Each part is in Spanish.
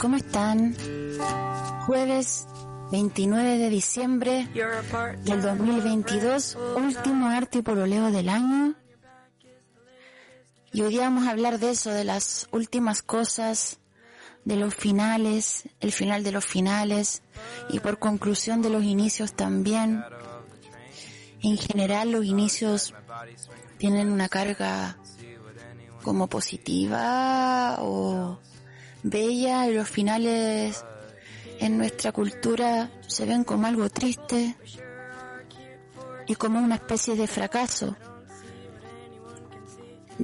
¿Cómo están? Jueves 29 de diciembre del 2022, último arte y pololeo del año. Y hoy vamos a hablar de eso, de las últimas cosas, de los finales, el final de los finales y por conclusión de los inicios también. En general los inicios tienen una carga como positiva o bella y los finales en nuestra cultura se ven como algo triste y como una especie de fracaso.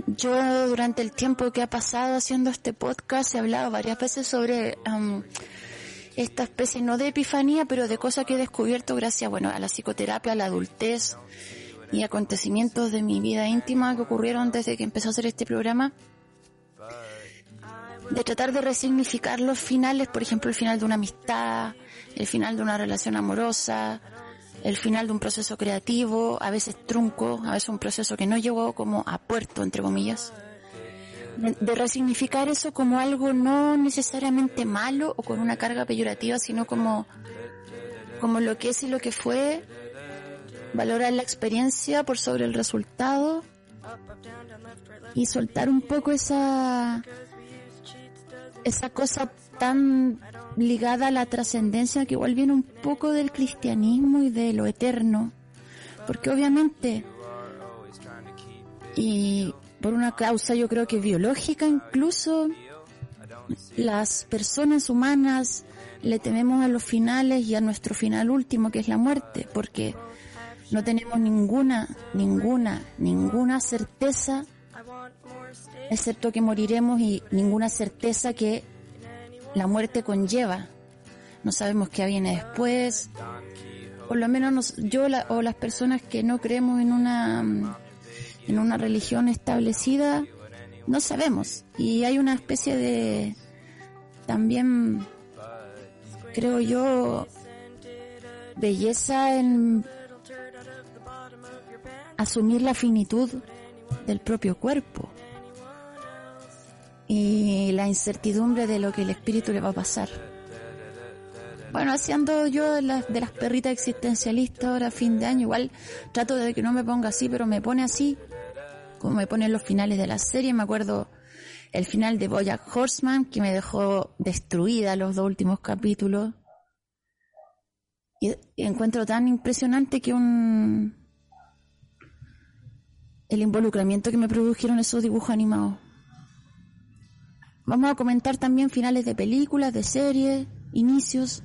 Yo durante el tiempo que ha pasado haciendo este podcast he hablado varias veces sobre esta especie no de epifanía, pero de cosas que he descubierto gracias, bueno, a la psicoterapia, a la adultez y acontecimientos de mi vida íntima que ocurrieron desde que empezó a hacer este programa de tratar de resignificar los finales, por ejemplo, el final de una amistad, el final de una relación amorosa, el final de un proceso creativo, a veces trunco, a veces un proceso que no llegó como a puerto, entre comillas. De, resignificar eso como algo no necesariamente malo o con una carga peyorativa, sino como, como lo que es y lo que fue, valorar la experiencia por sobre el resultado y soltar un poco esa, esa cosa tan ligada a la trascendencia que igual viene un poco del cristianismo y de lo eterno. Porque obviamente, y por una causa yo creo que biológica incluso, las personas humanas le tememos a los finales y a nuestro final último que es la muerte, porque no tenemos ninguna, ninguna, ninguna certeza excepto que moriremos y ninguna certeza que la muerte conlleva. No sabemos qué viene después. Por lo menos yo o las personas que no creemos en una en una religión establecida no sabemos y hay una especie de también creo yo belleza en asumir la finitud del propio cuerpo y la incertidumbre de lo que el espíritu le va a pasar. Bueno, haciendo yo de las, de las perritas existencialistas ahora fin de año, igual trato de que no me ponga así, pero me pone así, como me ponen los finales de la serie. Me acuerdo el final de Bojack Horseman, que me dejó destruida los dos últimos capítulos. Y encuentro tan impresionante que un... el involucramiento que me produjeron esos dibujos animados. Vamos a comentar también finales de películas, de series, inicios.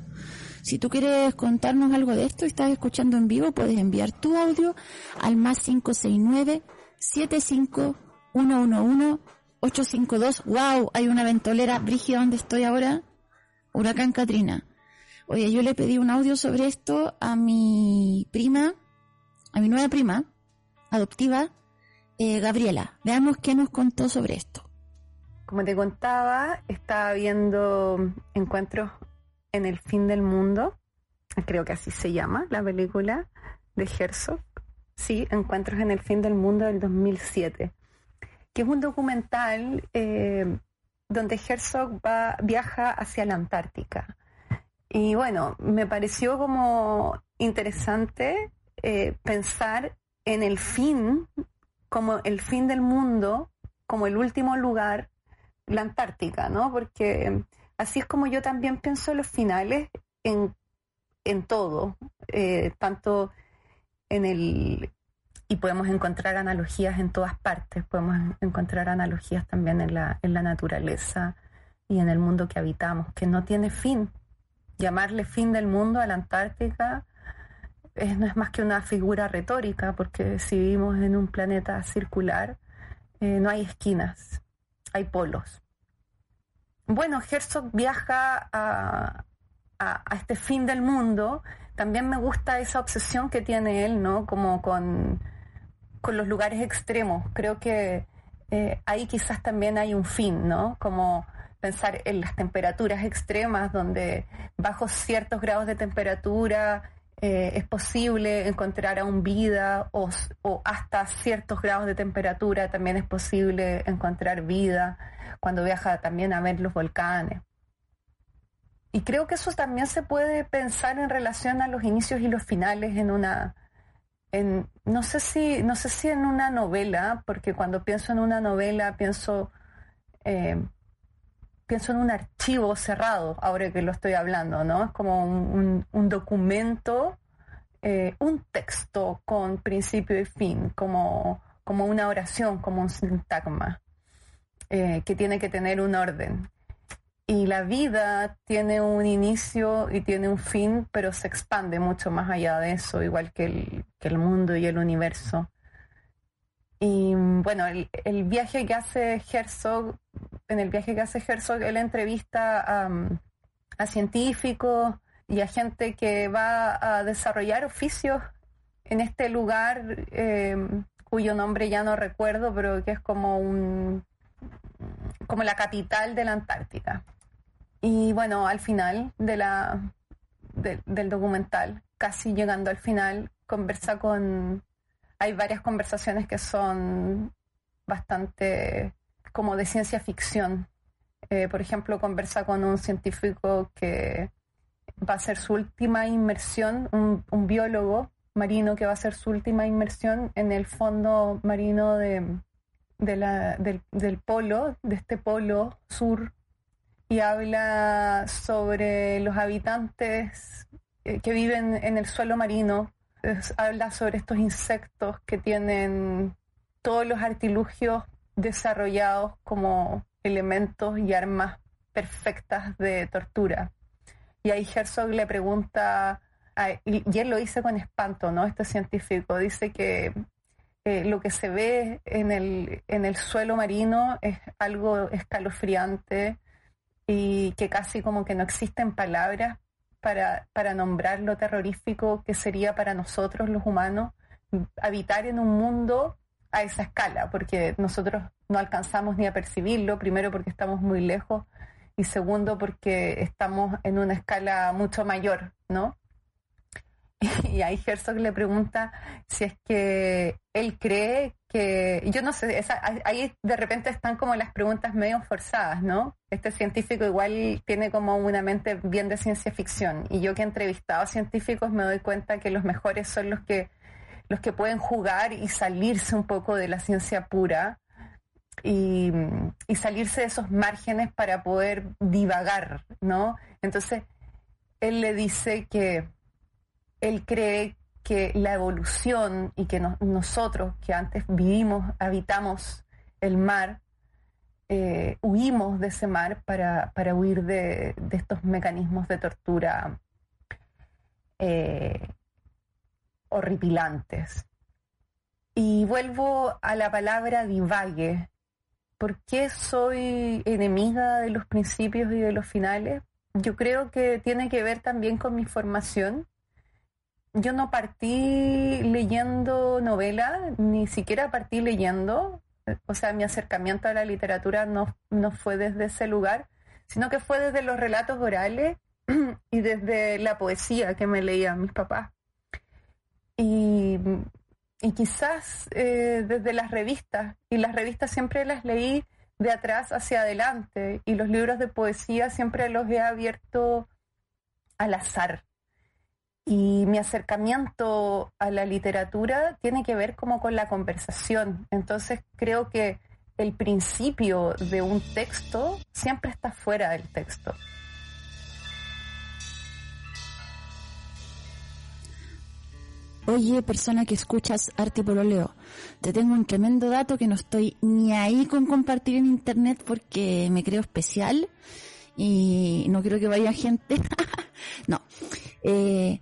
Si tú quieres contarnos algo de esto y estás escuchando en vivo, puedes enviar tu audio al más 569 75111 852. ¡Wow! Hay una ventolera brígida donde estoy ahora. Huracán Katrina. Oye, yo le pedí un audio sobre esto a mi prima, a mi nueva prima, adoptiva, eh, Gabriela. Veamos qué nos contó sobre esto. Como te contaba, estaba viendo Encuentros en el fin del mundo, creo que así se llama la película de Herzog, sí, Encuentros en el fin del mundo del 2007, que es un documental eh, donde Herzog va, viaja hacia la Antártica. Y bueno, me pareció como interesante eh, pensar en el fin, como el fin del mundo, como el último lugar la Antártica, ¿no? Porque así es como yo también pienso los finales en, en todo, eh, tanto en el... Y podemos encontrar analogías en todas partes, podemos encontrar analogías también en la, en la naturaleza y en el mundo que habitamos, que no tiene fin. Llamarle fin del mundo a la Antártica no es más que una figura retórica, porque si vivimos en un planeta circular, eh, no hay esquinas, hay polos. Bueno, Herzog viaja a, este fin del mundo. También me gusta esa obsesión que tiene él, ¿no? Como con, los lugares extremos. Creo que eh, ahí quizás también hay un fin, ¿no? Como pensar en las temperaturas extremas, donde bajo ciertos grados de temperatura eh, es posible encontrar aún vida o, hasta ciertos grados de temperatura también es posible encontrar vida cuando viaja también a ver los volcanes. y creo que eso también se puede pensar en relación a los inicios y los finales en una, en, no sé si, no sé si en una novela, porque cuando pienso en una novela pienso, eh, pienso en un archivo cerrado, ahora que lo estoy hablando, ¿no? Es como un, documento, eh, un texto con principio y fin, como, como una oración, como un sintagma, eh, que tiene que tener un orden y la vida tiene un inicio y tiene un fin, pero se expande mucho más allá de eso, igual que el, que el mundo y el universo. Y bueno, el, viaje que hace Herzog, en el viaje que hace Herzog, él entrevista a, científicos y a gente que va a desarrollar oficios en este lugar eh, cuyo nombre ya no recuerdo, pero que es como un como la capital de la Antártica. Y bueno, al final de la, del documental, casi llegando al final, conversa con... Hay varias conversaciones que son bastante como de ciencia ficción. Eh, por ejemplo, conversa con un científico que va a ser su última inmersión, un, biólogo marino que va a ser su última inmersión en el fondo marino de, del, polo, de este polo sur y habla sobre los habitantes eh, que viven en el suelo marino, habla sobre estos insectos que tienen todos los artilugios desarrollados como elementos y armas perfectas de tortura. Y ahí Herzog le pregunta, y él lo dice con espanto, ¿no? Este científico dice que eh, lo que se ve en el, en el suelo marino es algo escalofriante, y que casi como que no existen palabras para, para nombrar lo terrorífico que sería para nosotros los humanos habitar en un mundo a esa escala, porque nosotros no alcanzamos ni a percibirlo, primero porque estamos muy lejos y segundo porque estamos en una escala mucho mayor, ¿no? Y ahí Herzog le pregunta si es que él cree que, yo no sé, ahí de repente están como las preguntas medio forzadas, ¿no? Este científico igual tiene como una mente bien de ciencia ficción y yo que he entrevistado a científicos me doy cuenta que los mejores son los que, los que pueden jugar y salirse un poco de la ciencia pura y, salirse de esos márgenes para poder divagar, ¿no? Entonces, él le dice que él cree que la evolución y que nosotros que antes vivimos, habitamos el mar, eh, huimos de ese mar para, huir de, estos mecanismos de tortura eh, horripilantes. Y vuelvo a la palabra divague. ¿Por qué soy enemiga de los principios y de los finales? Yo creo que tiene que ver también con mi formación yo no partí leyendo novela, ni siquiera partí leyendo, o sea, mi acercamiento a la literatura no, no fue desde ese lugar, sino que fue desde los relatos orales y desde la poesía que me leían mis papás. Y, quizás eh, desde las revistas, y las revistas siempre las leí de atrás hacia adelante, y los libros de poesía siempre los he abierto al azar y mi acercamiento a la literatura tiene que ver como con la conversación. Entonces creo que el principio de un texto siempre está fuera del texto. Oye, persona que escuchas Arte Pololeo, te tengo un tremendo dato que no estoy ni ahí con compartir en internet porque me creo especial y no quiero que vaya gente. no. Eh,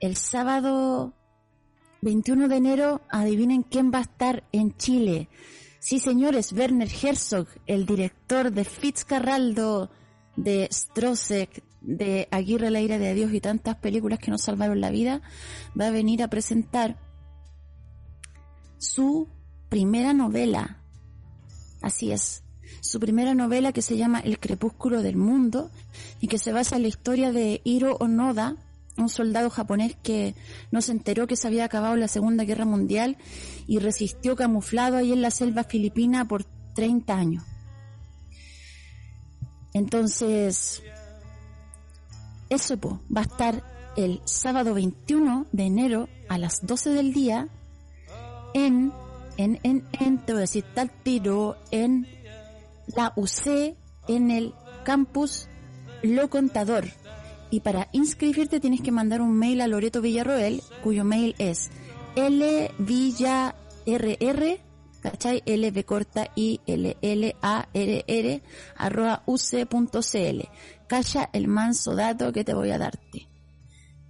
el sábado 21 de enero, adivinen quién va a estar en Chile. Sí, señores, Werner Herzog, el director de Fitzcarraldo, de Strossek, de Aguirre la ira de Dios y tantas películas que nos salvaron la vida, va a venir a presentar su primera novela. Así es, su primera novela que se llama El crepúsculo del mundo y que se basa en la historia de Hiro Onoda, un soldado japonés que no se enteró que se había acabado la Segunda Guerra Mundial y resistió camuflado ahí en la selva filipina por 30 años. Entonces, eso va a estar el sábado 21 de enero a las 12 del día en, en, en, en, te voy a decir tal tiro, en la UC, en el campus Lo Contador. Y para inscribirte tienes que mandar un mail a Loreto Villarroel, cuyo mail es lvillarr, ¿cachai? lv corta i l l a r r arroba uc.cl. Calla el manso dato que te voy a darte.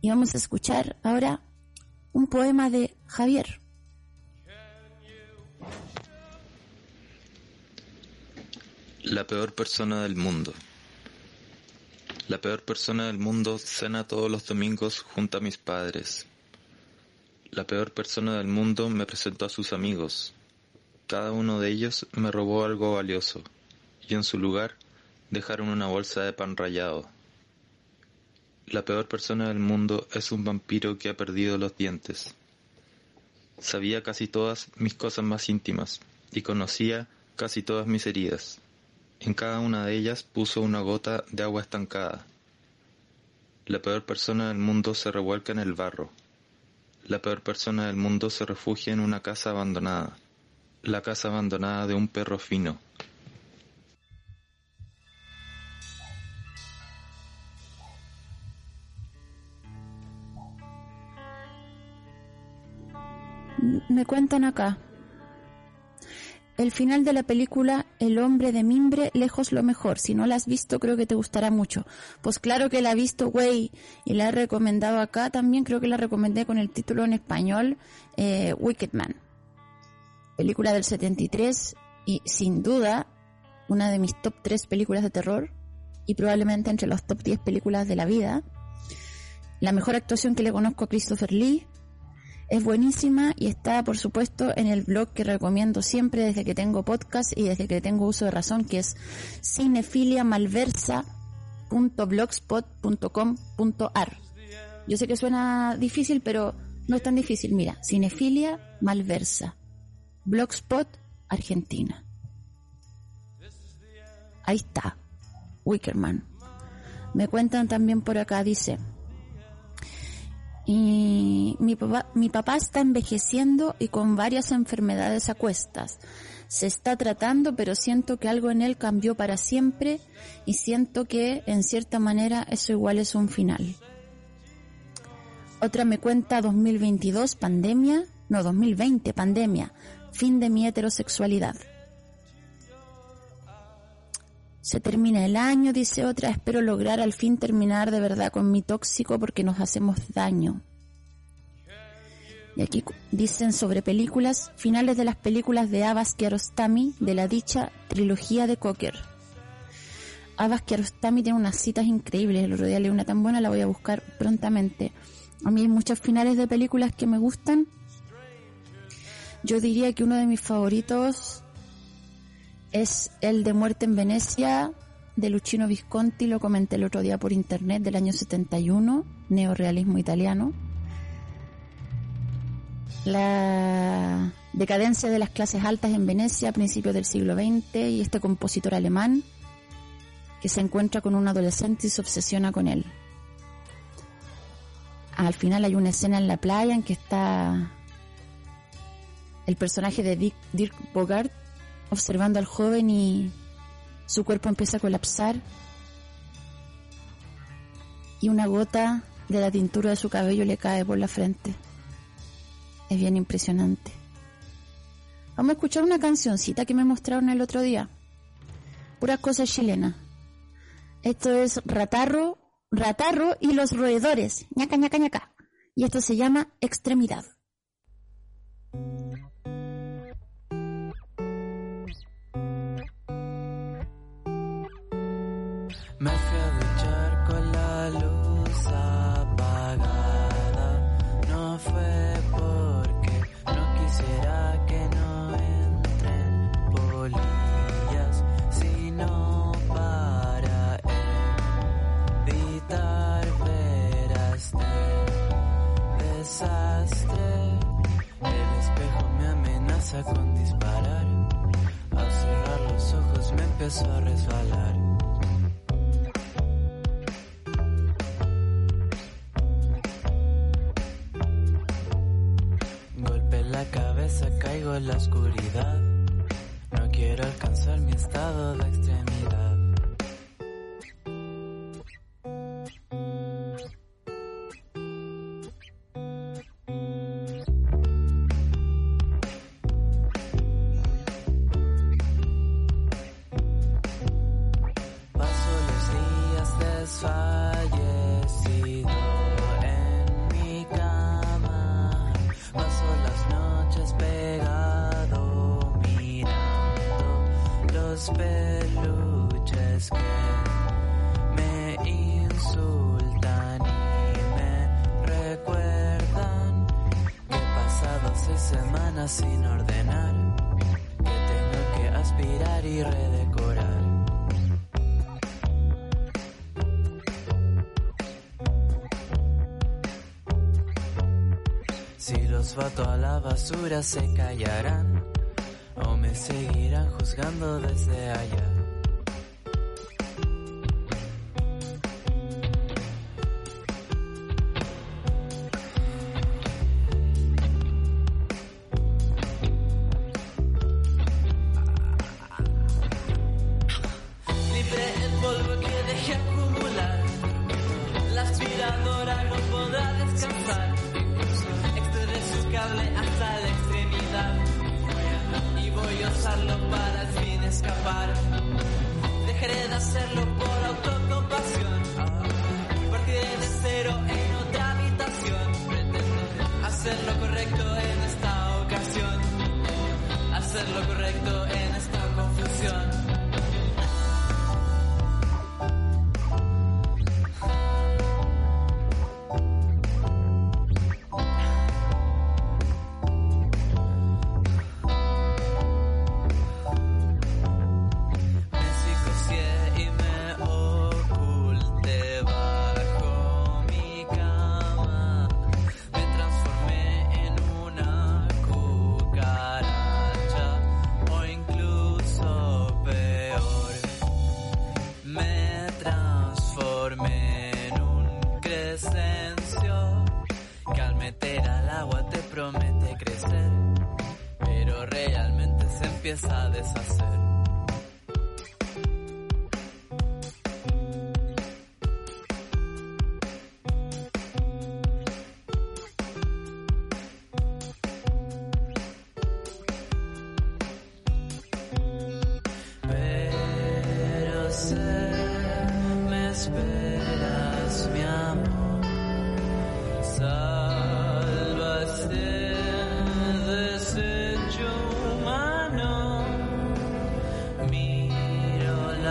Y vamos a escuchar ahora un poema de Javier. La peor persona del mundo. La peor persona del mundo cena todos los domingos junto a mis padres. La peor persona del mundo me presentó a sus amigos. Cada uno de ellos me robó algo valioso y en su lugar dejaron una bolsa de pan rallado. La peor persona del mundo es un vampiro que ha perdido los dientes. Sabía casi todas mis cosas más íntimas y conocía casi todas mis heridas. En cada una de ellas puso una gota de agua estancada. La peor persona del mundo se revuelca en el barro. La peor persona del mundo se refugia en una casa abandonada. La casa abandonada de un perro fino. Me cuentan acá el final de la película El hombre de mimbre, lejos lo mejor. Si no la has visto, creo que te gustará mucho. Pues claro que la he visto, güey, y la he recomendado acá también. Creo que la recomendé con el título en español, eh, Wicked Man. Película del 73 y sin duda una de mis top 3 películas de terror y probablemente entre los top 10 películas de la vida. La mejor actuación que le conozco a Christopher Lee, es buenísima y está, por supuesto, en el blog que recomiendo siempre desde que tengo podcast y desde que tengo uso de razón, que es cinefiliamalversa.blogspot.com.ar. Yo sé que suena difícil, pero no es tan difícil. Mira, Cinefilia Malversa, Blogspot, Argentina. Ahí está, Wickerman. Me cuentan también por acá, dice, y mi papá, mi papá está envejeciendo y con varias enfermedades a cuestas. Se está tratando, pero siento que algo en él cambió para siempre y siento que, en cierta manera, eso igual es un final. Otra me cuenta 2022, pandemia, no 2020, pandemia, fin de mi heterosexualidad. Se termina el año, dice otra, espero lograr al fin terminar de verdad con mi tóxico porque nos hacemos daño. Y aquí dicen sobre películas, finales de las películas de Abbas Kiarostami de la dicha trilogía de Cocker. Abbas Kiarostami tiene unas citas increíbles, el otro día leí una tan buena, la voy a buscar prontamente. A mí hay muchos finales de películas que me gustan. Yo diría que uno de mis favoritos es el de Muerte en Venecia de Luchino Visconti, lo comenté el otro día por internet, del año 71, neorealismo italiano. La decadencia de las clases altas en Venecia a principios del siglo XX y este compositor alemán que se encuentra con un adolescente y se obsesiona con él. Al final hay una escena en la playa en que está el personaje de Dirk Bogart observando al joven y su cuerpo empieza a colapsar y una gota de la tintura de su cabello le cae por la frente. Es bien impresionante. Vamos a escuchar una cancioncita que me mostraron el otro día. Puras cosas chilenas. Esto es Ratarro, Ratarro y los roedores. ñaca, ñaca, ñaca. Y esto se llama Extremidad. Me fui a duchar con la luz apagada. No fue porque no quisiera que no entren polillas, sino para evitar ver a este desastre. El espejo me amenaza con disparar. Al cerrar los ojos me empezó a resbalar. se callarán o me seguirán juzgando desde allá. Mirando no podrá descansar cable hasta la extremidad y voy a usarlo para el fin escapar. Dejaré de hacerlo por autocompasión. Partiré de cero en otra habitación. Pretendo hacer lo correcto en esta ocasión. Hacer lo correcto en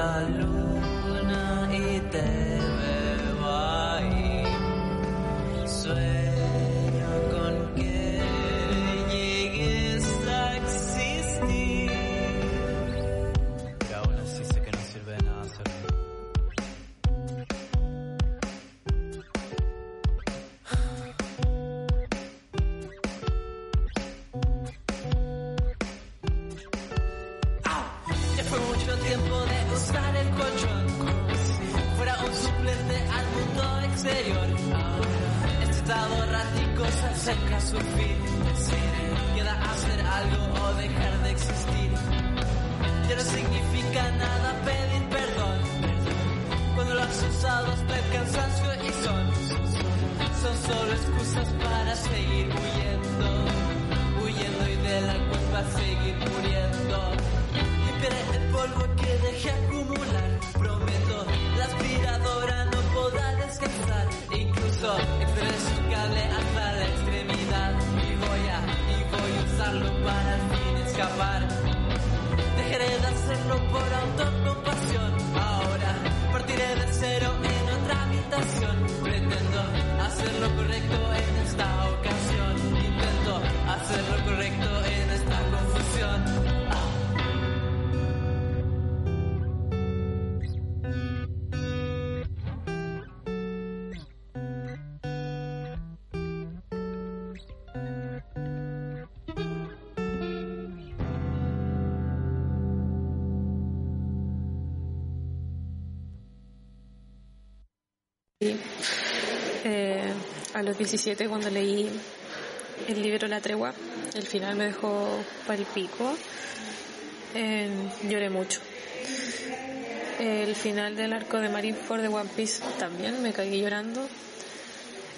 la luz. Eh, a los 17 cuando leí el libro La Tregua, el final me dejó palpico, eh, lloré mucho. El final del arco de Marineford de One Piece también me cagué llorando.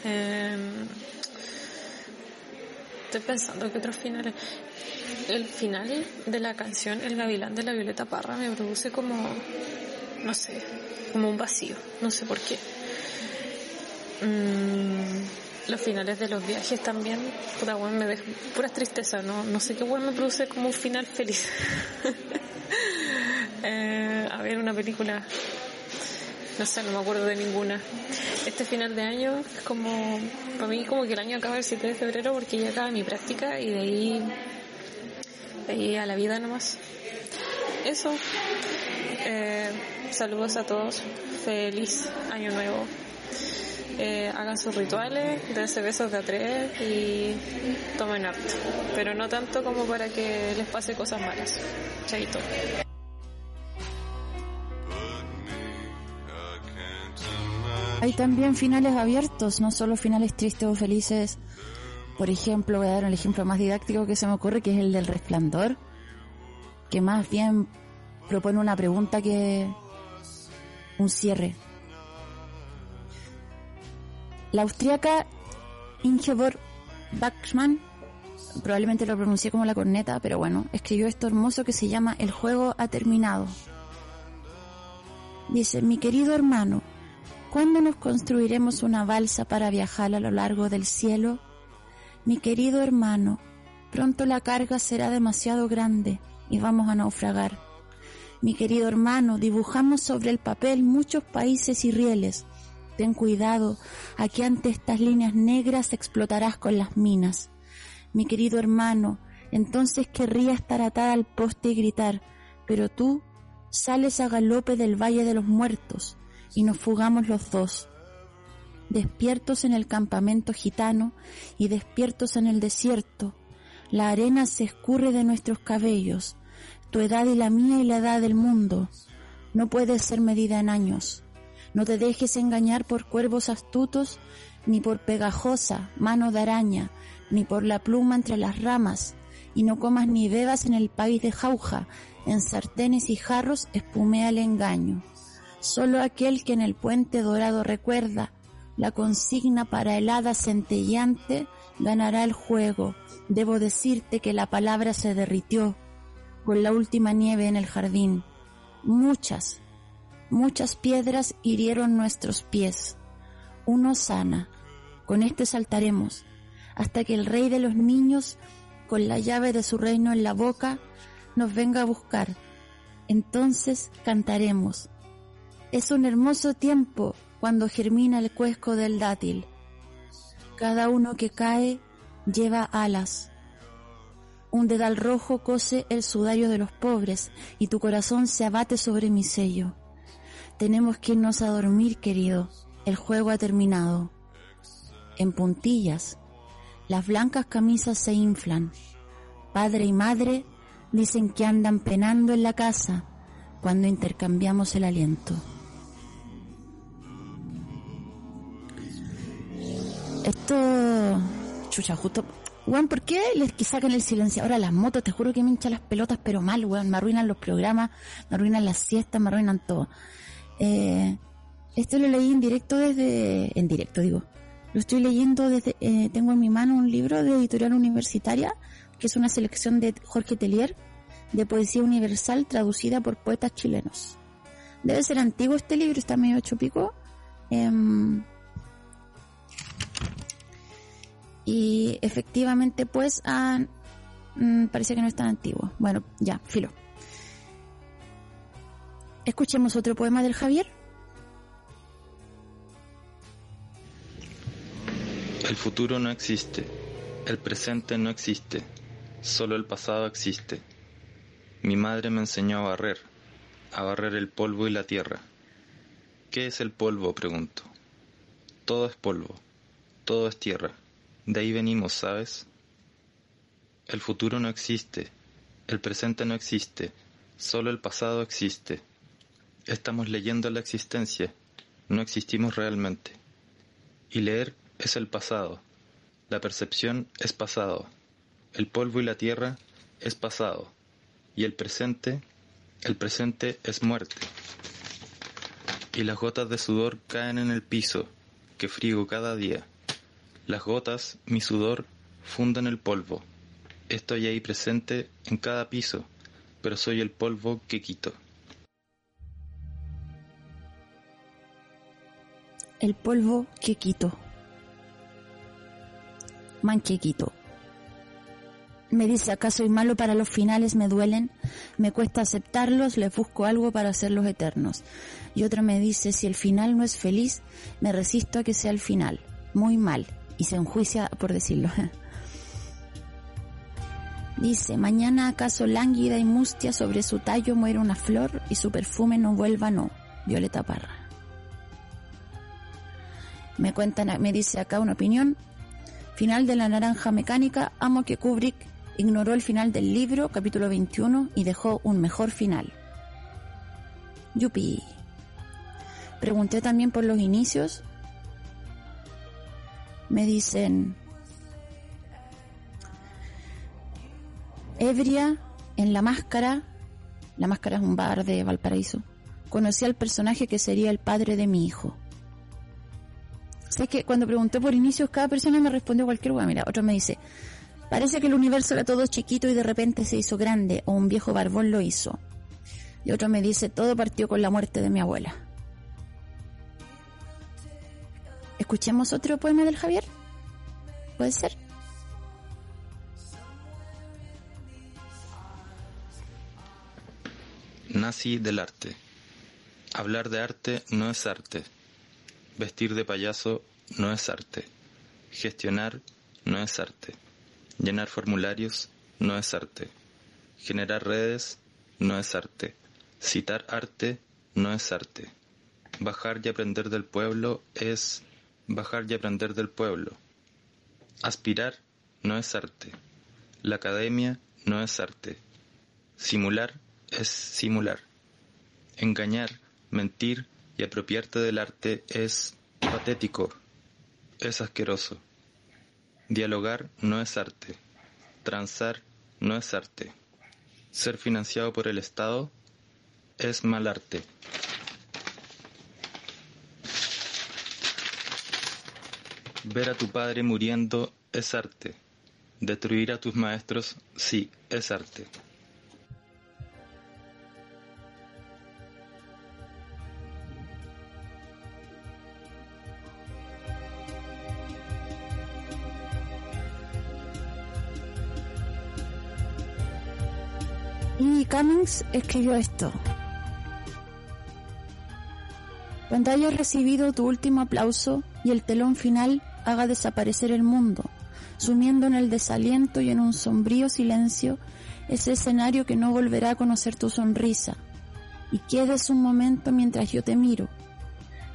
Eh, estoy pensando que otros finales. El final de la canción El Gavilán de la Violeta Parra me produce como, no sé, como un vacío, no sé por qué. Mm, los finales de los viajes también, puta bueno, me dejan pura tristeza, no, no sé qué bueno me produce como un final feliz. eh, a ver, una película, no sé, no me acuerdo de ninguna. Este final de año es como, para mí como que el año acaba el 7 de febrero porque ya acaba mi práctica y de ahí, de ahí a la vida nomás. Eso. Eh, saludos a todos. Feliz año nuevo eh, hagan sus rituales, dense besos de a y tomen harto. Pero no tanto como para que les pase cosas malas. Chaito. Hay también finales abiertos, no solo finales tristes o felices. Por ejemplo, voy a dar el ejemplo más didáctico que se me ocurre, que es el del resplandor, que más bien propone una pregunta que un cierre. La austríaca Ingeborg Bachmann, probablemente lo pronuncié como la corneta, pero bueno, escribió esto hermoso que se llama El juego ha terminado. Dice, mi querido hermano, ¿cuándo nos construiremos una balsa para viajar a lo largo del cielo? Mi querido hermano, pronto la carga será demasiado grande y vamos a naufragar. Mi querido hermano, dibujamos sobre el papel muchos países y rieles, Ten cuidado, aquí ante estas líneas negras explotarás con las minas. Mi querido hermano, entonces querría estar atada al poste y gritar, pero tú sales a galope del Valle de los Muertos y nos fugamos los dos. Despiertos en el campamento gitano y despiertos en el desierto, la arena se escurre de nuestros cabellos, tu edad y la mía y la edad del mundo no puede ser medida en años. No te dejes engañar por cuervos astutos, ni por pegajosa mano de araña, ni por la pluma entre las ramas, y no comas ni bebas en el país de jauja, en sartenes y jarros espumea el engaño. Solo aquel que en el puente dorado recuerda la consigna para el hada centelleante ganará el juego. Debo decirte que la palabra se derritió con la última nieve en el jardín. Muchas, Muchas piedras hirieron nuestros pies. Uno sana. Con este saltaremos, hasta que el rey de los niños, con la llave de su reino en la boca, nos venga a buscar. Entonces cantaremos. Es un hermoso tiempo cuando germina el cuesco del dátil. Cada uno que cae lleva alas. Un dedal rojo cose el sudario de los pobres y tu corazón se abate sobre mi sello. Tenemos que irnos a dormir, querido. El juego ha terminado. En puntillas, las blancas camisas se inflan. Padre y madre dicen que andan penando en la casa cuando intercambiamos el aliento. Esto, chucha, justo, weón, ¿por qué les sacan el silencio? Ahora las motos, te juro que me hinchan las pelotas, pero mal, weón, me arruinan los programas, me arruinan las siestas, me arruinan todo. Eh, esto lo leí en directo desde, en directo digo, lo estoy leyendo desde, eh, tengo en mi mano un libro de editorial universitaria, que es una selección de Jorge Telier, de poesía universal traducida por poetas chilenos. Debe ser antiguo este libro, está medio ocho pico. Em, y efectivamente, pues, ah, mm, parece que no es tan antiguo. Bueno, ya, filo. Escuchemos otro poema del Javier. El futuro no existe, el presente no existe, solo el pasado existe. Mi madre me enseñó a barrer, a barrer el polvo y la tierra. ¿Qué es el polvo? pregunto. Todo es polvo, todo es tierra. De ahí venimos, ¿sabes? El futuro no existe, el presente no existe, solo el pasado existe. Estamos leyendo la existencia, no existimos realmente. Y leer es el pasado, La percepción es pasado. El polvo y la tierra es pasado. Y el presente, el presente es muerte. Y las gotas de sudor caen en el piso, que frigo cada día. Las gotas, mi sudor, funden el polvo. Estoy ahí presente en cada piso, pero soy el polvo que quito. El polvo que quito. Man que quito. Me dice, acá soy malo para los finales, me duelen, me cuesta aceptarlos, les busco algo para hacerlos eternos. Y otro me dice, si el final no es feliz, me resisto a que sea el final. Muy mal. Y se enjuicia por decirlo. Dice, mañana acaso lánguida y mustia sobre su tallo muere una flor y su perfume no vuelva, no. Violeta Parra. Me cuentan, me dice acá una opinión. Final de la naranja mecánica, amo que Kubrick ignoró el final del libro, capítulo 21, y dejó un mejor final. Yupi. Pregunté también por los inicios. Me dicen, ebria en La Máscara, La Máscara es un bar de Valparaíso, conocí al personaje que sería el padre de mi hijo. Sé que cuando pregunté por inicios, cada persona me respondió cualquier cosa. Mira, otro me dice, parece que el universo era todo chiquito y de repente se hizo grande, o un viejo barbón lo hizo. Y otro me dice, todo partió con la muerte de mi abuela. ¿Escuchemos otro poema del Javier? ¿Puede ser? Nazi del arte. Hablar de arte no es arte. Vestir de payaso no es arte. Gestionar no es arte. Llenar formularios no es arte. Generar redes no es arte. Citar arte no es arte. Bajar y aprender del pueblo es bajar y aprender del pueblo. Aspirar no es arte. La academia no es arte. Simular es simular. Engañar, mentir y apropiarte del arte es patético, es asqueroso. Dialogar no es arte. Transar no es arte. Ser financiado por el Estado es mal arte. Ver a tu padre muriendo es arte. Destruir a tus maestros, sí, es arte. Cummings escribió esto. Cuando hayas recibido tu último aplauso y el telón final haga desaparecer el mundo, sumiendo en el desaliento y en un sombrío silencio ese escenario que no volverá a conocer tu sonrisa, y quedes un momento mientras yo te miro.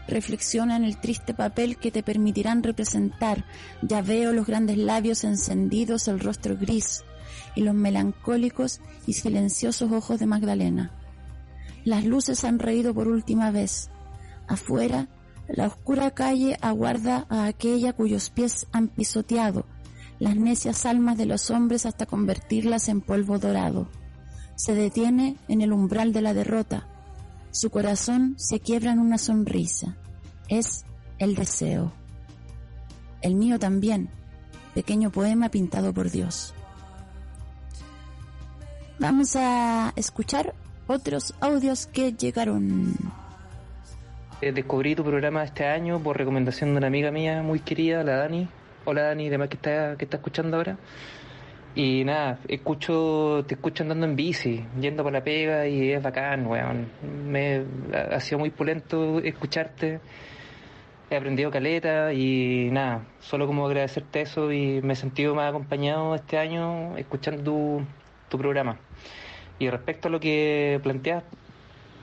Reflexiona en el triste papel que te permitirán representar. Ya veo los grandes labios encendidos, el rostro gris y los melancólicos y silenciosos ojos de Magdalena. Las luces han reído por última vez. Afuera, la oscura calle aguarda a aquella cuyos pies han pisoteado las necias almas de los hombres hasta convertirlas en polvo dorado. Se detiene en el umbral de la derrota. Su corazón se quiebra en una sonrisa. Es el deseo. El mío también, pequeño poema pintado por Dios. Vamos a escuchar otros audios que llegaron. Eh, Descubrí tu programa este año por recomendación de una amiga mía muy querida, la Dani. Hola Dani, demás que está, que está escuchando ahora. Y nada, escucho, te escucho andando en bici, yendo por la pega y es bacán, weón. Me, ha sido muy pulento escucharte. He aprendido caleta y nada, solo como agradecerte eso y me he sentido más acompañado este año escuchando tu programa. Y respecto a lo que planteas,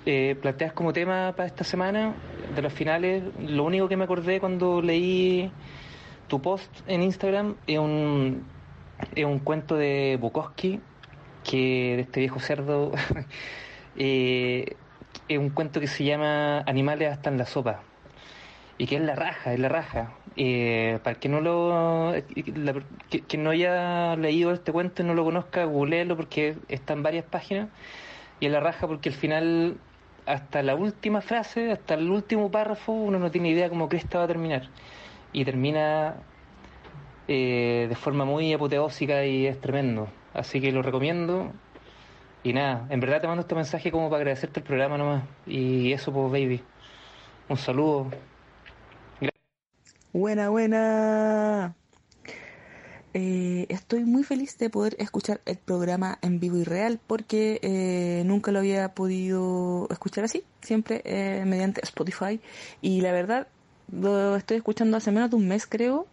eh, planteas como tema para esta semana de los finales, lo único que me acordé cuando leí tu post en Instagram es un, es un cuento de Bukowski, que de este viejo cerdo, eh, es un cuento que se llama Animales hasta en la sopa. y que es la raja, es la raja. Eh, para que no lo la- que, no haya leído este cuento y no lo conozca, googleelo porque está en varias páginas y es la raja porque al final hasta la última frase, hasta el último párrafo, uno no tiene idea cómo Cresta va a terminar. Y termina eh, de forma muy apoteósica y es tremendo. Así que lo recomiendo. Y nada, en verdad te mando este mensaje como para agradecerte el programa nomás. Y eso, pues, baby. Un saludo. Buena, buena. Eh, estoy muy feliz de poder escuchar el programa en vivo y real porque eh, nunca lo había podido escuchar así, siempre eh, mediante Spotify. Y la verdad, lo estoy escuchando hace menos de un mes, creo,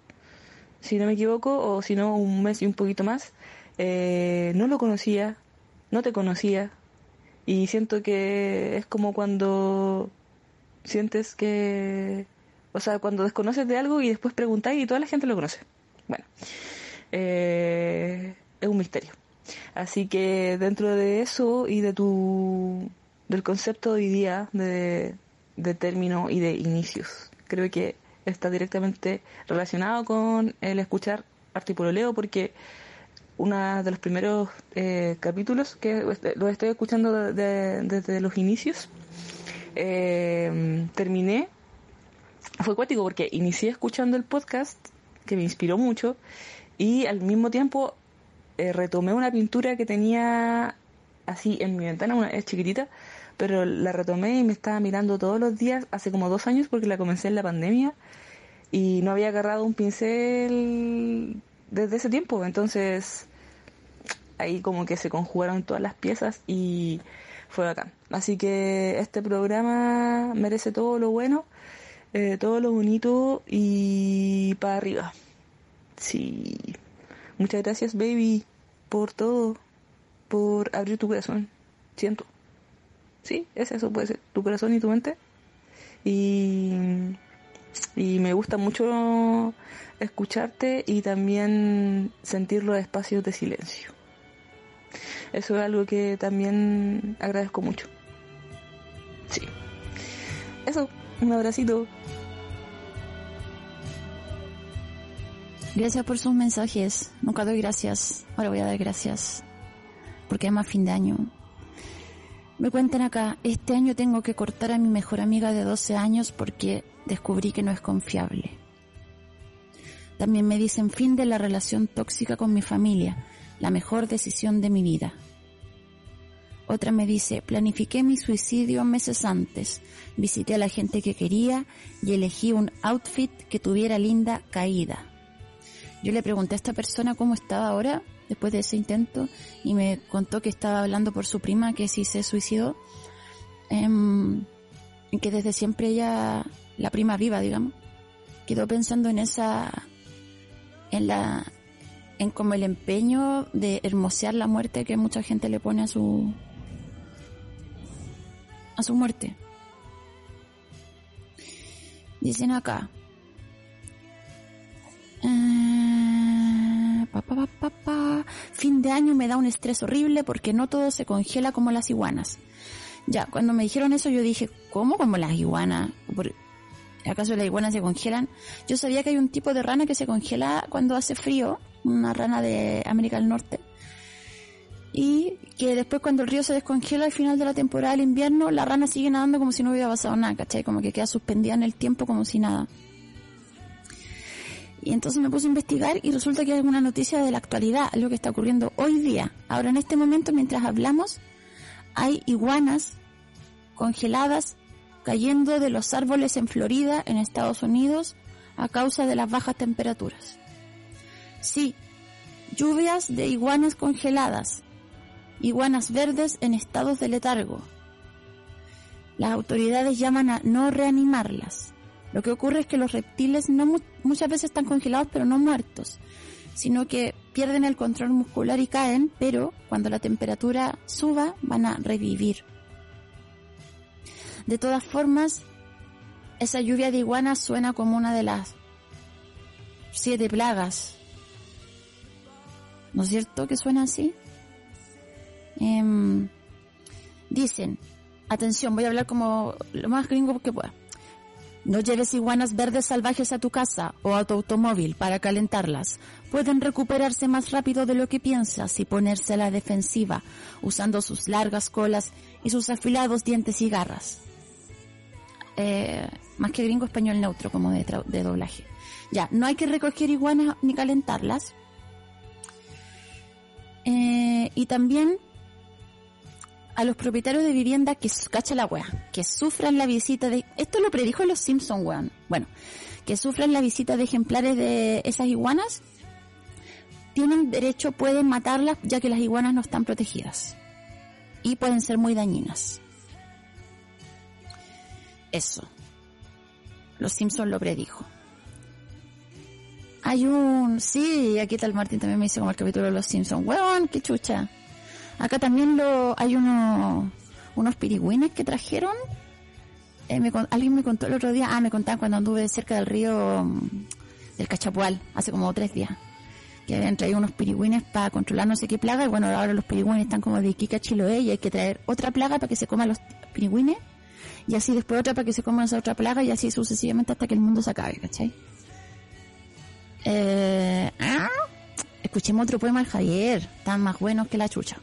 si no me equivoco, o si no, un mes y un poquito más. Eh, no lo conocía, no te conocía. Y siento que es como cuando sientes que o sea, cuando desconoces de algo y después preguntáis y toda la gente lo conoce. Bueno, eh, es un misterio. Así que dentro de eso y de tu del concepto de hoy día de, de término y de inicios, creo que está directamente relacionado con el escuchar Artipololeo porque uno de los primeros eh, capítulos que los estoy escuchando de- de- desde los inicios eh, terminé fue cuático porque inicié escuchando el podcast, que me inspiró mucho, y al mismo tiempo eh, retomé una pintura que tenía así en mi ventana, una, es chiquitita, pero la retomé y me estaba mirando todos los días hace como dos años porque la comencé en la pandemia y no había agarrado un pincel desde ese tiempo, entonces ahí como que se conjugaron todas las piezas y fue bacán. Así que este programa merece todo lo bueno eh, todo lo bonito y para arriba. Sí. Muchas gracias, baby, por todo, por abrir tu corazón. Siento. Sí, es eso, puede ser. Tu corazón y tu mente. Y, y me gusta mucho escucharte y también sentir los espacios de silencio. Eso es algo que también agradezco mucho. Sí. Eso, un abracito. Gracias por sus mensajes. Nunca doy gracias. Ahora voy a dar gracias. Porque es más fin de año. Me cuentan acá, este año tengo que cortar a mi mejor amiga de 12 años porque descubrí que no es confiable. También me dicen fin de la relación tóxica con mi familia, la mejor decisión de mi vida. Otra me dice, planifiqué mi suicidio meses antes, visité a la gente que quería y elegí un outfit que tuviera linda caída. Yo le pregunté a esta persona cómo estaba ahora, después de ese intento, y me contó que estaba hablando por su prima que sí se suicidó, em, que desde siempre ella, la prima viva, digamos, quedó pensando en esa, en la, en como el empeño de hermosear la muerte que mucha gente le pone a su, su muerte. Dicen acá, eh, pa, pa, pa. Fin de año me da un estrés horrible porque no todo se congela como las iguanas. Ya, cuando me dijeron eso yo dije, ¿cómo como las iguanas? ¿Por- ¿Acaso las iguanas se congelan? Yo sabía que hay un tipo de rana que se congela cuando hace frío, una rana de América del Norte. Y que después cuando el río se descongela al final de la temporada del invierno, la rana sigue nadando como si no hubiera pasado nada, ¿cachai? Como que queda suspendida en el tiempo como si nada. Y entonces me puse a investigar y resulta que hay alguna noticia de la actualidad, algo que está ocurriendo hoy día. Ahora en este momento, mientras hablamos, hay iguanas congeladas cayendo de los árboles en Florida, en Estados Unidos, a causa de las bajas temperaturas. Sí, lluvias de iguanas congeladas, iguanas verdes en estados de letargo. Las autoridades llaman a no reanimarlas. Lo que ocurre es que los reptiles no mu- muchas veces están congelados pero no muertos, sino que pierden el control muscular y caen, pero cuando la temperatura suba van a revivir. De todas formas, esa lluvia de iguanas suena como una de las siete plagas. ¿No es cierto que suena así? Em, dicen, atención, voy a hablar como lo más gringo que pueda. No lleves iguanas verdes salvajes a tu casa o a tu automóvil para calentarlas. Pueden recuperarse más rápido de lo que piensas y ponerse a la defensiva, usando sus largas colas y sus afilados dientes y garras. Eh, más que gringo español neutro como de, de doblaje. Ya, no hay que recoger iguanas ni calentarlas. Eh, y también a los propietarios de vivienda que, cacha la wea, que sufran la visita de, esto lo predijo los Simpson weón, bueno, que sufran la visita de ejemplares de esas iguanas, tienen derecho, pueden matarlas ya que las iguanas no están protegidas. Y pueden ser muy dañinas. Eso. Los Simpson lo predijo. Hay un, sí, aquí tal Martín también me dice como el capítulo de los Simpsons. Weón, qué chucha. Acá también lo, hay uno, unos pirigüines que trajeron. Eh, me alguien me contó el otro día, ah, me contaban cuando anduve cerca del río mm, del Cachapual, hace como tres días. Que habían traído unos pirigüines para controlar no sé qué plaga, y bueno, ahora los pirigüines están como de Iquica Chiloé y hay que traer otra plaga para que se coman los pirigüines, y así después otra para que se coman esa otra plaga, y así sucesivamente hasta que el mundo se acabe, ¿cachai? Eh, ah, escuchemos otro poema del Javier, tan más buenos que la chucha.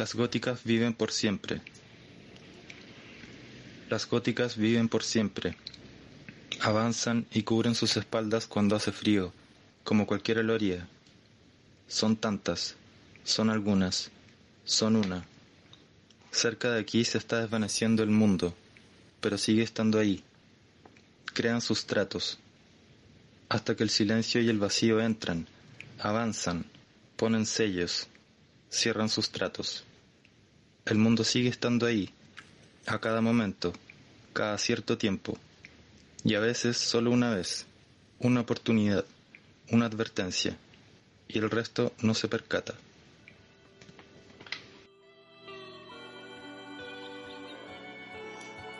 Las góticas viven por siempre. Las góticas viven por siempre. Avanzan y cubren sus espaldas cuando hace frío, como cualquier aloría. Son tantas, son algunas, son una. Cerca de aquí se está desvaneciendo el mundo, pero sigue estando ahí. Crean sus tratos, hasta que el silencio y el vacío entran, avanzan, ponen sellos, cierran sus tratos. El mundo sigue estando ahí, a cada momento, cada cierto tiempo, y a veces solo una vez, una oportunidad, una advertencia, y el resto no se percata.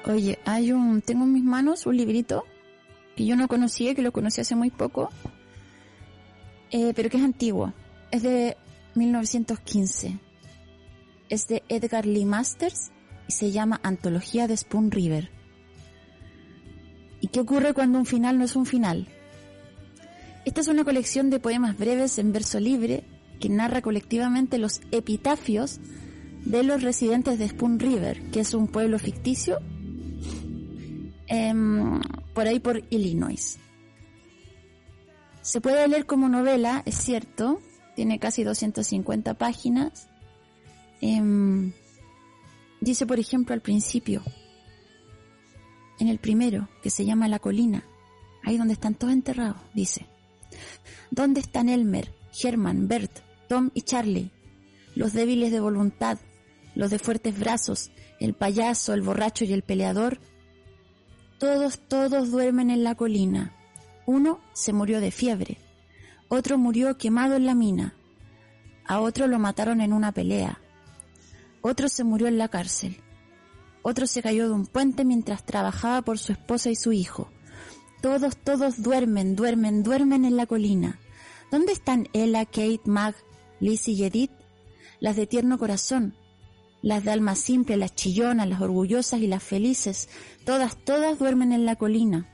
Oye, hay un, tengo en mis manos un librito que yo no conocía, que lo conocí hace muy poco, eh, pero que es antiguo. Es de 1915. Es de Edgar Lee Masters y se llama Antología de Spoon River. ¿Y qué ocurre cuando un final no es un final? Esta es una colección de poemas breves en verso libre que narra colectivamente los epitafios de los residentes de Spoon River, que es un pueblo ficticio em, por ahí por Illinois. Se puede leer como novela, es cierto, tiene casi 250 páginas. Em, dice, por ejemplo, al principio, en el primero, que se llama La Colina, ahí donde están todos enterrados, dice, ¿dónde están Elmer, Herman, Bert, Tom y Charlie? Los débiles de voluntad, los de fuertes brazos, el payaso, el borracho y el peleador, todos, todos duermen en la colina. Uno se murió de fiebre, otro murió quemado en la mina, a otro lo mataron en una pelea, otro se murió en la cárcel, otro se cayó de un puente mientras trabajaba por su esposa y su hijo. Todos, todos duermen, duermen, duermen en la colina. ¿Dónde están Ella, Kate, Mag, Lizzie y Edith? Las de tierno corazón, las de alma simple, las chillonas, las orgullosas y las felices, todas, todas duermen en la colina.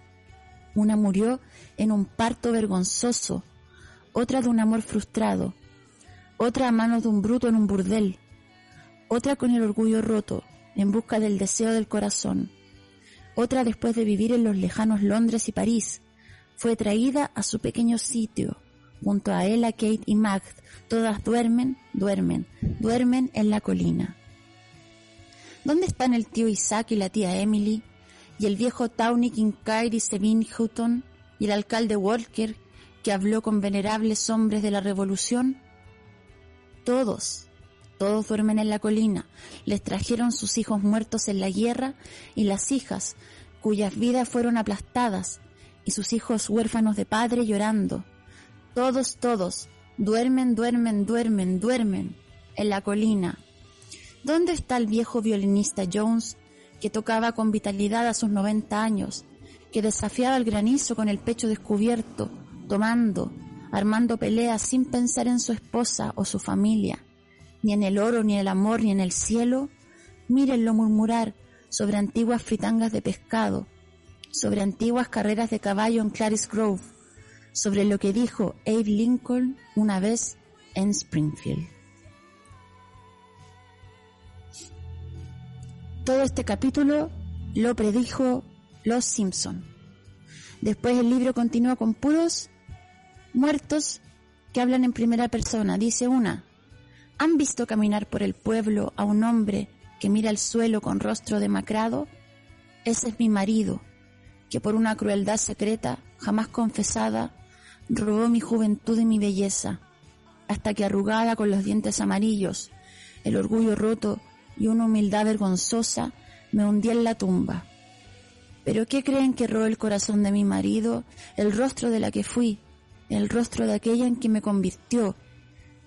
Una murió en un parto vergonzoso, otra de un amor frustrado, otra a manos de un bruto en un burdel, otra con el orgullo roto, en busca del deseo del corazón, otra después de vivir en los lejanos Londres y París, fue traída a su pequeño sitio, junto a Ella, Kate y Mag, todas duermen, duermen, duermen en la colina. ¿Dónde están el tío Isaac y la tía Emily? Y el viejo Tawny Kincaid y Sabine Houghton? Y el alcalde Walker que habló con venerables hombres de la revolución? Todos, todos duermen en la colina. Les trajeron sus hijos muertos en la guerra y las hijas cuyas vidas fueron aplastadas y sus hijos huérfanos de padre llorando. Todos, todos, duermen, duermen, duermen, duermen en la colina. ¿Dónde está el viejo violinista Jones que tocaba con vitalidad a sus 90 años, que desafiaba el granizo con el pecho descubierto, tomando, armando peleas sin pensar en su esposa o su familia, ni en el oro, ni en el amor, ni en el cielo? Mírenlo murmurar, sobre antiguas fritangas de pescado, sobre antiguas carreras de caballo en Clarice Grove, sobre lo que dijo Abe Lincoln una vez en Springfield. Todo este capítulo lo predijo Los Simpson. Después el libro continúa con puros muertos que hablan en primera persona. Dice una, ¿han visto caminar por el pueblo a un hombre que mira el suelo con rostro demacrado? Ese es mi marido, que por una crueldad secreta, jamás confesada, robó mi juventud y mi belleza, hasta que arrugada con los dientes amarillos, el orgullo roto y una humildad vergonzosa, me hundí en la tumba. ¿Pero qué creen que robó el corazón de mi marido, el rostro de la que fui, el rostro de aquella en que me convirtió?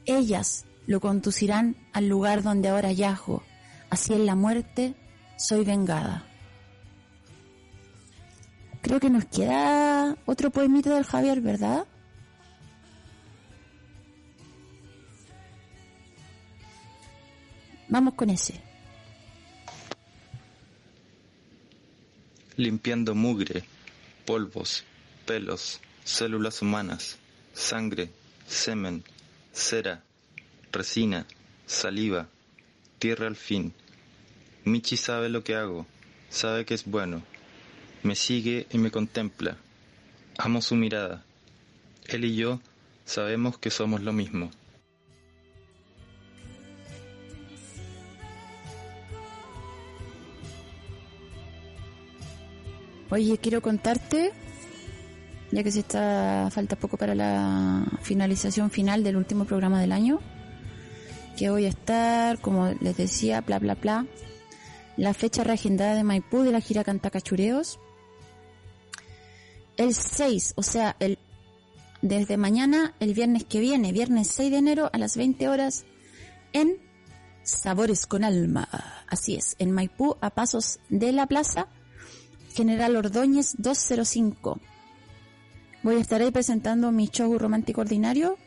Ellas lo conducirán al lugar donde ahora yajo, así en la muerte soy vengada. Creo que nos queda otro poemito del Javier, ¿verdad? Vamos con ese. Limpiando mugre, polvos, pelos, células humanas, sangre, semen, cera, resina, saliva, tierra al fin. Michi sabe lo que hago, sabe que es bueno. Me sigue y me contempla. Amo su mirada. Él y yo sabemos que somos lo mismo. Oye, quiero contarte, ya que se está falta poco para la finalización final del último programa del año, que voy a estar, como les decía, bla bla bla, la fecha reagendada de Maipú de la gira Cantacachureos. El 6, o sea, el desde mañana, el viernes que viene, viernes 6 de enero a las 20 horas, en Sabores con Alma. Así es, en Maipú, a pasos de la plaza, General Ordóñez 205. Voy a estar ahí presentando mi show romántico ordinario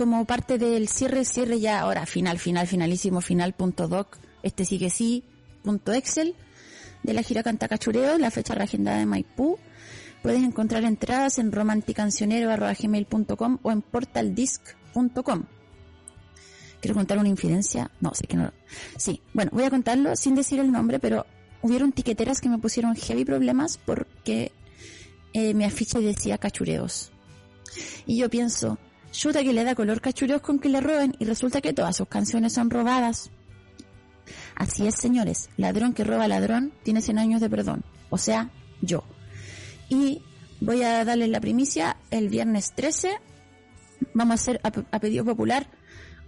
como parte del cierre, cierre ya ahora, final, final, finalísimo, final, punto doc, este sí que sí, punto excel, de la gira Cantacachureo, la fecha reagendada de Maipú. Puedes encontrar entradas en romanticancionero.gmail.com o en portaldisc.com. ¿Quiero contar una infidencia? No, sé que no. Sí, bueno, voy a contarlo sin decir el nombre, pero hubieron tiqueteras que me pusieron heavy problemas porque eh, mi afiche decía cachureos. Y yo pienso, chuta que le da color cachureos con que le roben y resulta que todas sus canciones son robadas. Así es, señores, ladrón que roba ladrón tiene 100 años de perdón, o sea, yo. Y voy a darles la primicia, el viernes 13 vamos a hacer a, a pedido popular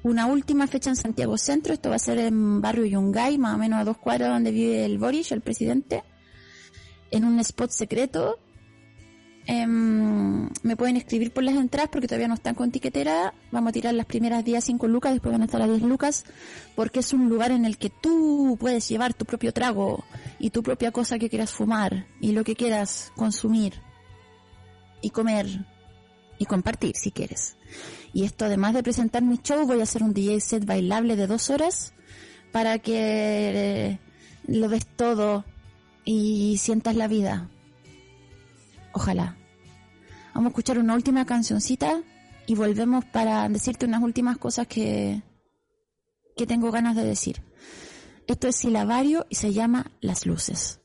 una última fecha en Santiago Centro, esto va a ser en barrio Yungay, más o menos a dos cuadras donde vive el Boris, el presidente, en un spot secreto. Em, me pueden escribir por las entradas porque todavía no están con tiquetera. Vamos a tirar las primeras días 5 lucas, después van a estar a 10 lucas, porque es un lugar en el que tú puedes llevar tu propio trago y tu propia cosa que quieras fumar y lo que quieras consumir y comer y compartir si quieres. Y esto además de presentar mi show, voy a hacer un DJ set bailable de dos horas para que lo ves todo y sientas la vida. Ojalá. Vamos a escuchar una última cancioncita y volvemos para decirte unas últimas cosas que, que tengo ganas de decir. Esto es silabario y se llama Las Luces.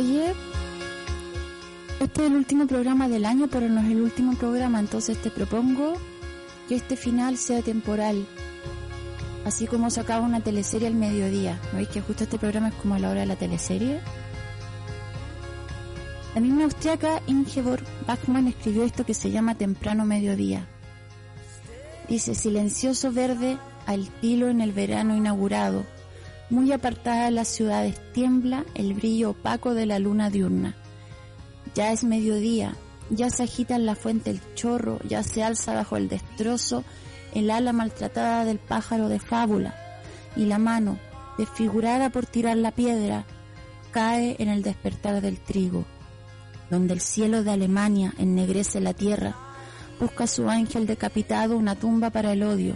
Oye, este es el último programa del año, pero no es el último programa, entonces te propongo que este final sea temporal. Así como se acaba una teleserie al mediodía. ¿No veis que justo este programa es como a la hora de la teleserie? La misma austriaca Ingeborg Bachmann escribió esto que se llama Temprano Mediodía. Dice, silencioso verde al tilo en el verano inaugurado, muy apartada de las ciudades tiembla el brillo opaco de la luna diurna. Ya es mediodía, ya se agita en la fuente el chorro, ya se alza bajo el destrozo el ala maltratada del pájaro de fábula, y la mano, desfigurada por tirar la piedra, cae en el despertar del trigo, donde el cielo de Alemania ennegrece la tierra, busca su ángel decapitado una tumba para el odio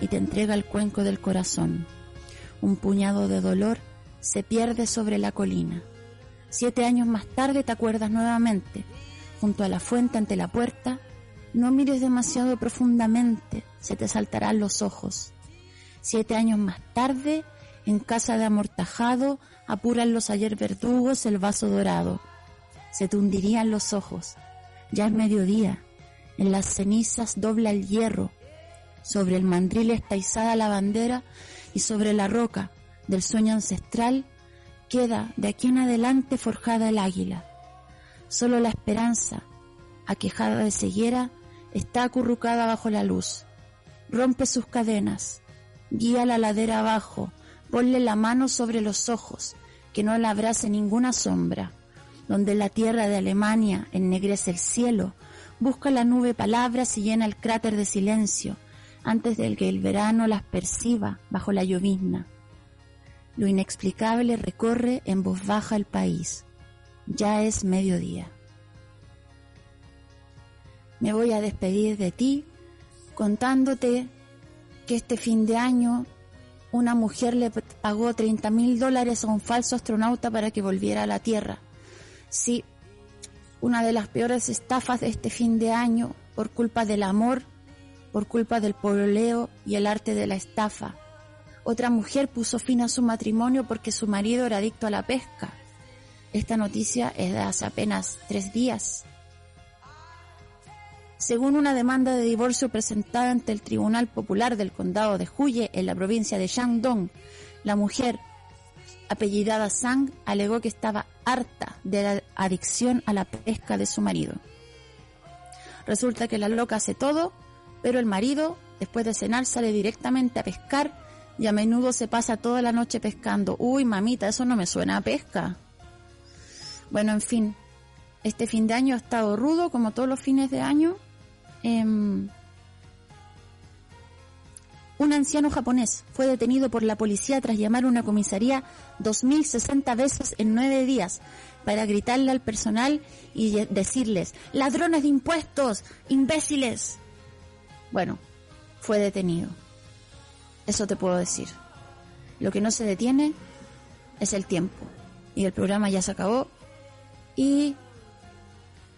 y te entrega el cuenco del corazón. Un puñado de dolor se pierde sobre la colina. Siete años más tarde te acuerdas nuevamente, junto a la fuente ante la puerta, no mires demasiado profundamente, se te saltarán los ojos. Siete años más tarde, en casa de amortajado, apuran los ayer verdugos el vaso dorado. Se te hundirían los ojos. Ya es mediodía. En las cenizas dobla el hierro. Sobre el mandril está izada la bandera y sobre la roca del sueño ancestral queda de aquí en adelante forjada el águila. Solo la esperanza, aquejada de ceguera, está acurrucada bajo la luz. Rompe sus cadenas, guía la ladera abajo, ponle la mano sobre los ojos, que no la abrace ninguna sombra. Donde la tierra de Alemania ennegrece el cielo, busca la nube palabras y llena el cráter de silencio, antes de que el verano las perciba bajo la llovizna. Lo inexplicable recorre en voz baja el país. Ya es mediodía. Me voy a despedir de ti contándote que este fin de año una mujer le pagó 30 mil dólares a un falso astronauta para que volviera a la Tierra. Sí, una de las peores estafas de este fin de año por culpa del amor, por culpa del pololeo y el arte de la estafa. Otra mujer puso fin a su matrimonio porque su marido era adicto a la pesca. Esta noticia es de hace apenas tres días. Según una demanda de divorcio presentada ante el Tribunal Popular del Condado de Huye en la provincia de Shandong, la mujer apellidada Sang alegó que estaba harta de la adicción a la pesca de su marido. Resulta que la loca hace todo, pero el marido, después de cenar, sale directamente a pescar y a menudo se pasa toda la noche pescando. Uy, mamita, eso no me suena a pesca. Bueno, en fin, este fin de año ha estado rudo como todos los fines de año Em, un anciano japonés fue detenido por la policía tras llamar a una comisaría 2.060 veces en nueve días para gritarle al personal y decirles, ladrones de impuestos, imbéciles. Bueno, fue detenido. Eso te puedo decir. Lo que no se detiene es el tiempo. Y el programa ya se acabó. Y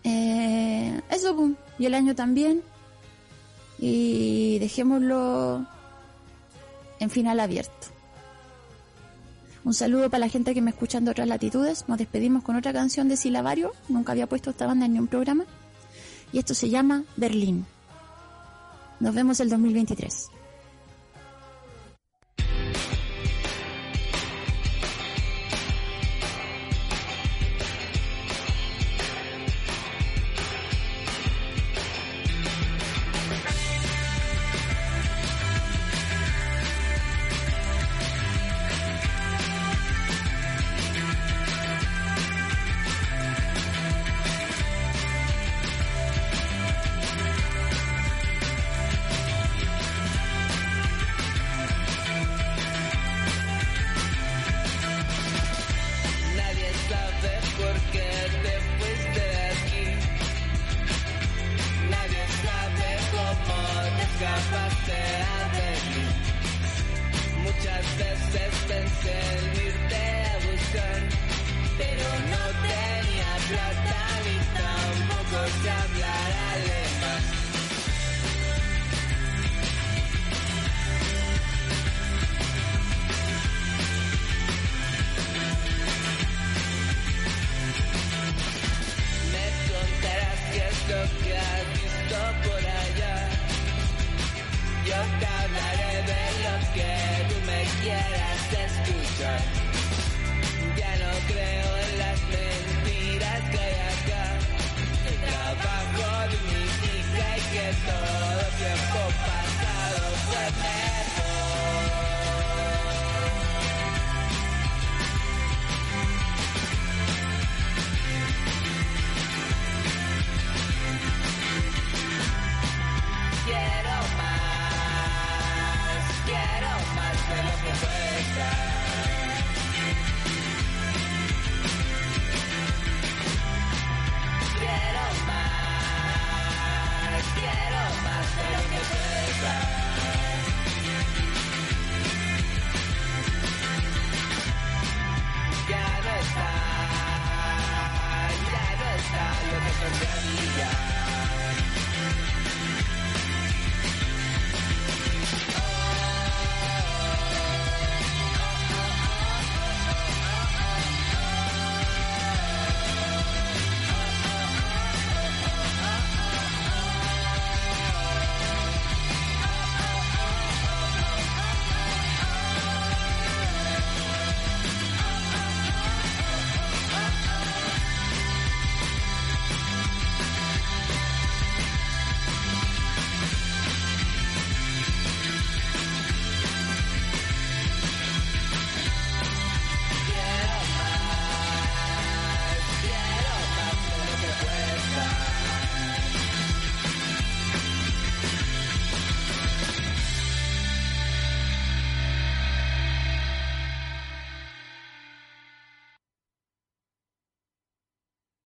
eh, eso, y el año también. Y dejémoslo en final abierto. Un saludo para la gente que me escucha de otras latitudes. Nos despedimos con otra canción de Silabario. Nunca había puesto esta banda en ningún programa. Y esto se llama Berlín. Nos vemos el 2023. todo tiempo pasado fue